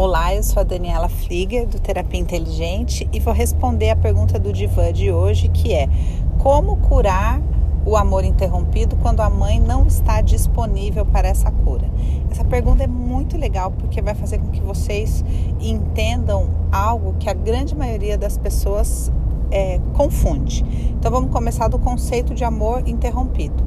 Olá, eu sou a Daniela Flieger do Terapia Inteligente e vou responder a pergunta do divã de hoje, que é: como curar o amor interrompido quando a mãe não está disponível para essa cura? Essa pergunta é muito legal porque vai fazer com que vocês entendam algo que a grande maioria das pessoas é, confunde. Então vamos começar do conceito de amor interrompido.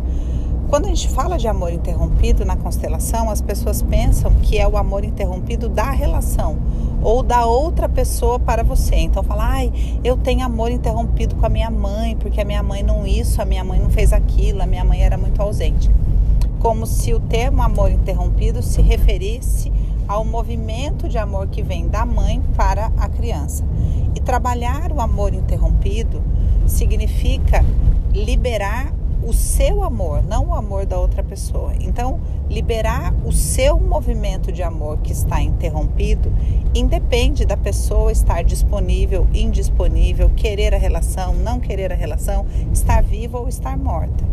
Quando a gente fala de amor interrompido na constelação, as pessoas pensam que é o amor interrompido da relação ou da outra pessoa para você. Então fala, ai, eu tenho amor interrompido com a minha mãe, porque a minha mãe não isso, a minha mãe não fez aquilo, a minha mãe era muito ausente. Como se o termo amor interrompido se referisse ao movimento de amor que vem da mãe para a criança. E trabalhar o amor interrompido significa liberar o seu amor, não o amor da outra pessoa. Então, liberar o seu movimento de amor que está interrompido independe da pessoa estar disponível, indisponível, querer a relação, não querer a relação, estar viva ou estar morta.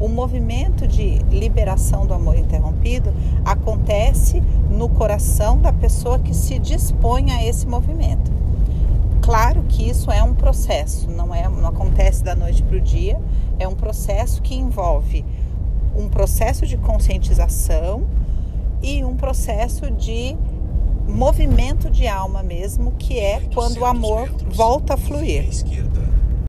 O movimento de liberação do amor interrompido acontece no coração da pessoa que se dispõe a esse movimento. Claro que isso é um processo, não é, não acontece da noite para o dia é um processo que envolve um processo de conscientização e um processo de movimento de alma mesmo, que é quando o amor volta a fluir.